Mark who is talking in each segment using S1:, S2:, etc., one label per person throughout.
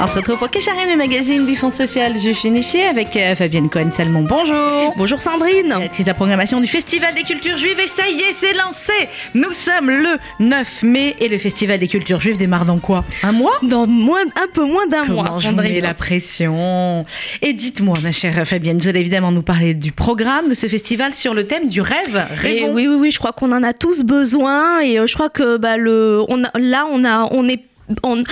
S1: On se retrouve pour Kécharine, le magazine du Fonds social Juif Unifié avec euh, Fabienne Cohen-Salmon. Bonjour.
S2: Bonjour Sandrine.
S1: De la programmation du Festival des cultures juives. Et ça y est, c'est lancé. Nous sommes le 9 mai et le Festival des cultures juives démarre dans quoi? Un mois?
S2: Dans moins, un peu moins d'un mois,
S1: je
S2: Sandrine.
S1: la pression? Et dites-moi, ma chère Fabienne, vous allez évidemment nous parler du programme de ce festival sur le thème du rêve.
S2: Et
S1: Rêvons.
S2: oui, oui, oui, je crois qu'on en a tous besoin et euh, je crois que bah, le, on a- là, on a, on est on,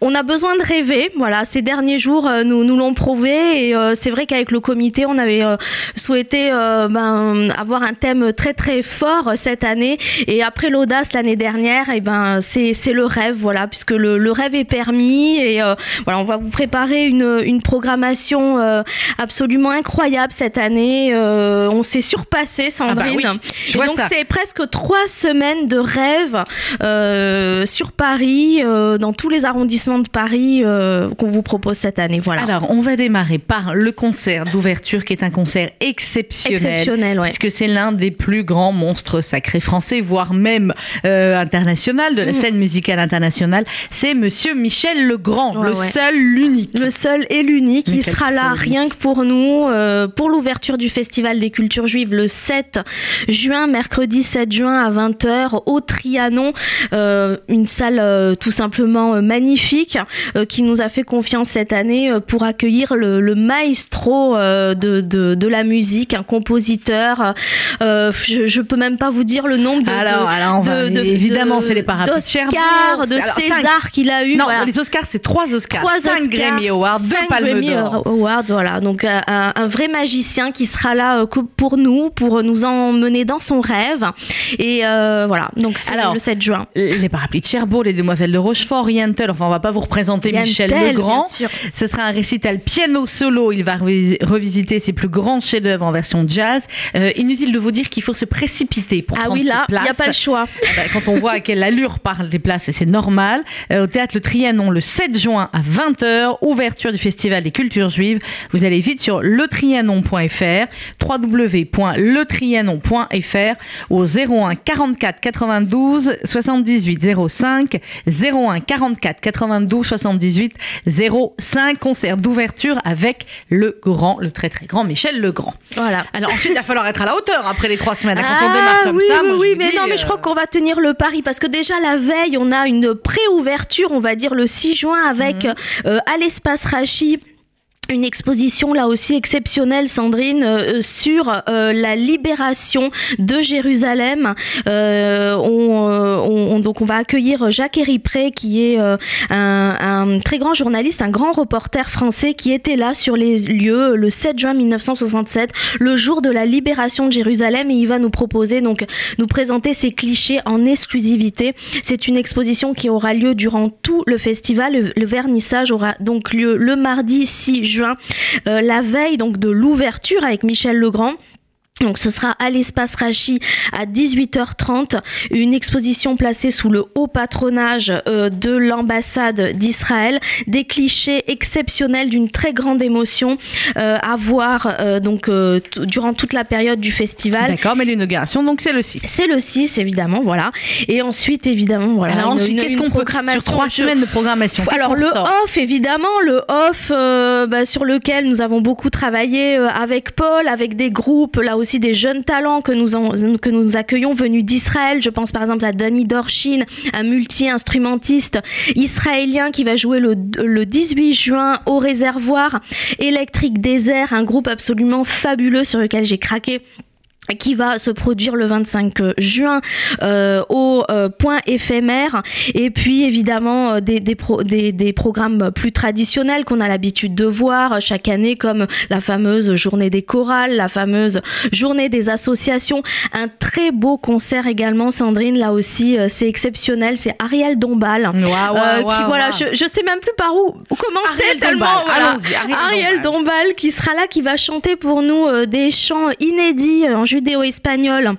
S2: on a besoin de rêver. Voilà, ces derniers jours euh, nous, nous l'ont prouvé et euh, c'est vrai qu'avec le comité, on avait euh, souhaité ben, avoir un thème très très fort cette année. Et après l'audace l'année dernière, et ben c'est le rêve, voilà, puisque le, le rêve est permis et voilà, on va vous préparer une, une programmation absolument incroyable cette année. On s'est surpassé, Sandrine.
S1: Ah bah oui, je
S2: Et
S1: vois
S2: donc c'est presque trois semaines de rêve sur Paris, dans tous les arrondissements de Paris euh, qu'on vous propose cette année. Voilà.
S1: Alors, on va démarrer par le concert d'ouverture qui est un concert exceptionnel.
S2: Exceptionnel, ouais.
S1: Puisque c'est l'un des plus grands monstres sacrés français, voire même euh, international, de la
S2: Mhm.
S1: scène musicale internationale. C'est Monsieur Michel Legrand,
S2: Ouais,
S1: le
S2: ouais.
S1: seul, l'unique.
S2: Le seul et l'unique, il sera là rien que pour nous, euh, pour l'ouverture du Festival des cultures juives le 7 juin, mercredi 7 juin à 20h au Trianon, une salle tout simplement euh, magnifique euh, qui nous a fait confiance cette année euh, pour accueillir le, le maestro de, de, de la musique, un compositeur. je, je peux même pas vous dire le nombre de,
S1: alors,
S2: de-
S1: alors, on va-
S2: de- de-
S1: évidemment,
S2: de-
S1: c'est les parapluies de.
S2: César qu'il a eu.
S1: Non,
S2: voilà.
S1: les Oscars, c'est trois Oscars,
S2: Trois
S1: cinq
S2: Oscars,
S1: Grammy Awards, deux
S2: Grammy
S1: d'Or.
S2: Awards, voilà. Donc un, un vrai magicien qui sera là pour nous, pour nous emmener dans son rêve. Et euh, voilà. Donc c'est le 7 juin.
S1: Les parapluies de Cherbourg, les demoiselles de Rochefort, Rientel, enfin on va pas vous représenter Michel Legrand. Ce sera un récital piano solo. Il va revi- revisiter ses plus grands chefs-d'œuvre en version jazz. Euh, inutile de vous dire qu'il faut se précipiter pour
S2: Ah
S1: prendre
S2: oui, là,
S1: ses
S2: il n'y a
S1: places.
S2: pas le choix.
S1: Ah bah, quand on voit à quelle allure parlent les places, et c'est normal. Euh, au théâtre Le Trianon, le 7 juin à 20h, ouverture du Festival des cultures juives. Vous allez vite sur letrianon.fr, www.letrianon.fr, au 01 44 92 78 05, 01 44 92 78 05, concert d'ouverture avec le grand, le très très grand Michel Legrand.
S2: Voilà.
S1: Alors ensuite, il va falloir être à la hauteur après les trois semaines. Quand on
S2: Ah,
S1: démarre comme
S2: oui,
S1: ça,
S2: oui,
S1: moi,
S2: oui, mais
S1: dis,
S2: non, mais je
S1: euh,
S2: crois qu'on va tenir le pari parce que déjà la veille, on a une pré-ouverture, on va dire le 6 juin, avec
S1: Mhm.
S2: euh, à l'espace Rachi. Une exposition là aussi exceptionnelle, Sandrine, euh, sur euh, la libération de Jérusalem. Euh, on, euh, on- on- donc on va accueillir Jacques Héripré, qui est euh, un, très grand journaliste, un grand reporter français qui était là sur les lieux le 7 juin 1967, le jour de la libération de Jérusalem, et il va nous proposer donc nous présenter ces clichés en exclusivité. C'est une exposition qui aura lieu durant tout le festival. Le, le vernissage aura donc lieu le mardi 6 juin, euh, la veille donc de l'ouverture avec Michel Legrand. Donc ce sera à l'espace Rachi à 18h30, une exposition placée sous le haut patronage euh, de l'ambassade d'Israël, des clichés exceptionnels d'une très grande émotion euh, à voir euh, donc durant toute la période du festival.
S1: D'accord, mais l'inauguration, donc c'est le 6.
S2: C'est le 6 évidemment, voilà. Et ensuite évidemment voilà.
S1: Alors
S2: une-
S1: ensuite,
S2: une-
S1: qu'est-ce qu'on peut sur trois semaines de programmation?
S2: Alors le off évidemment le off bah, sur lequel nous avons beaucoup travaillé avec Paul avec des groupes là aussi des jeunes talents que nous nous accueillons venus d'Israël. Je pense par exemple à Danny Dorshin un multi-instrumentiste israélien qui va jouer le, le 18 juin au réservoir électrique désert un groupe absolument fabuleux sur lequel j'ai craqué qui va se produire le 25 juin euh, au euh, point éphémère. Et puis évidemment euh, des, des, pro- des, des programmes plus traditionnels qu'on a l'habitude de voir chaque année comme la fameuse journée des chorales, la fameuse journée des associations, un très beau concert également Sandrine. Là aussi euh, c'est exceptionnel, c'est Ariel Dombal
S1: waouh,
S2: euh, qui voilà je, je sais même plus par où, commencer tellement
S1: Dombal,
S2: voilà.
S1: Ariel
S2: Ariel
S1: Dombal.
S2: Dombal qui sera là qui va chanter pour nous euh, des chants inédits euh, en judéo-espagnol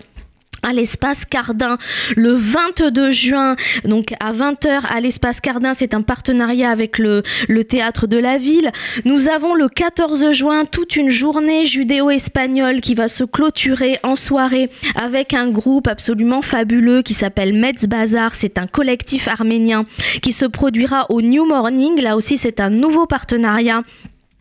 S2: à l'espace Cardin le 22 juin, donc à 20h à l'espace Cardin. C'est un partenariat avec le, le, théâtre de la ville. Nous avons le 14 juin toute une journée judéo-espagnole qui va se clôturer en soirée avec un groupe absolument fabuleux qui s'appelle Metz Bazar. C'est un collectif arménien qui se produira au New Morning. Là aussi, c'est un nouveau partenariat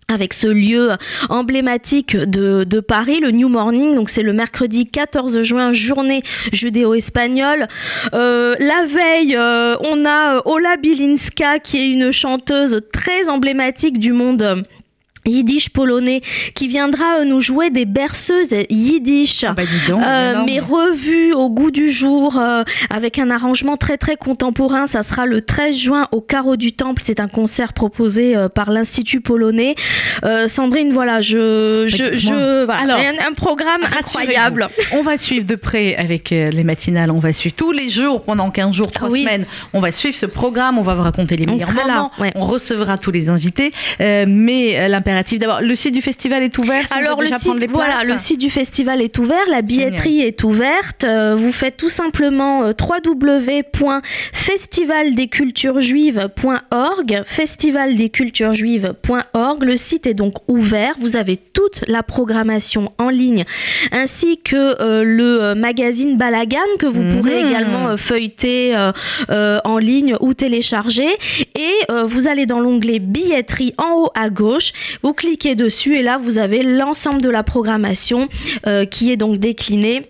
S2: avec ce lieu emblématique de, Paris, le New Morning. Donc c'est le mercredi 14 juin, journée judéo-espagnole. Euh, la veille, euh, on a Ola Bilinska, qui est une chanteuse très emblématique du monde yiddish polonais qui viendra euh, nous jouer des berceuses yiddish.
S1: Ah bah donc,
S2: euh, mais revues au goût du jour euh, avec un arrangement très très contemporain. Ça sera le 13 juin au carreau du temple. C'est un concert proposé euh, par l'institut polonais. Sandrine voilà je je, je voilà,
S1: Alors,
S2: un, un, programme incroyable.
S1: On va suivre de près avec les matinales. On va suivre tous les jours pendant 15 jours 3
S2: Oui.
S1: semaines on va suivre ce programme. On va vous raconter les meilleurs moments.
S2: ouais.
S1: on recevra tous les invités. Mais d'abord le site du festival est ouvert si
S2: Alors le site, voilà, le site du festival est ouvert, la billetterie est ouverte. Euh, vous faites tout simplement euh, www.festivaldesculturesjuives.org, festivaldesculturesjuives.org. Le site est donc ouvert. Vous avez toute la programmation en ligne, ainsi que euh, le magazine Balagan que vous
S1: Mhm.
S2: pourrez également euh, feuilleter en ligne ou télécharger. Et vous allez dans l'onglet billetterie en haut à gauche. Vous cliquez dessus et là vous avez l'ensemble de la programmation euh, qui est donc déclinée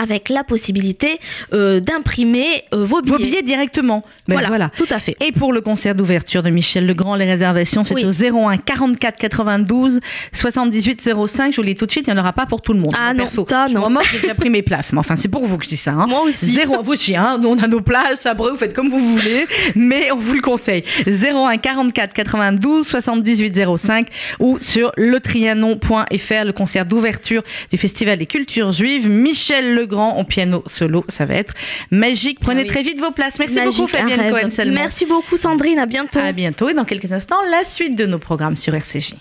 S2: avec la possibilité euh, d'imprimer euh, vos billets.
S1: vos billets directement Ben
S2: voilà,
S1: voilà.
S2: tout à fait.
S1: Et pour le concert d'ouverture de Michel Legrand, les réservations, c'est
S2: Oui.
S1: au 01 44 92 78 05. Je vous le dis tout de suite, il n'y en aura pas pour tout le monde.
S2: Ah
S1: Moi,
S2: non,
S1: perso, je
S2: non.
S1: remoque, j'ai déjà pris mes places. Mais enfin, c'est pour vous que je dis ça. Hein.
S2: Moi aussi.
S1: Zéro, vous aussi, hein. Nous, on a nos places. Après, vous faites comme vous voulez. Mais on vous le conseille. 01 44 92 78 05 ou sur letrianon.fr, le concert d'ouverture du Festival des cultures juives. Michel Legrand en piano solo. Ça va être magique. Prenez
S2: Ah oui.
S1: très vite vos places. Merci
S2: Magique,
S1: beaucoup, Fabienne. Cohen-Salmon.
S2: Merci beaucoup Sandrine, à bientôt.
S1: À bientôt et dans quelques instants, la suite de nos programmes sur RCJ.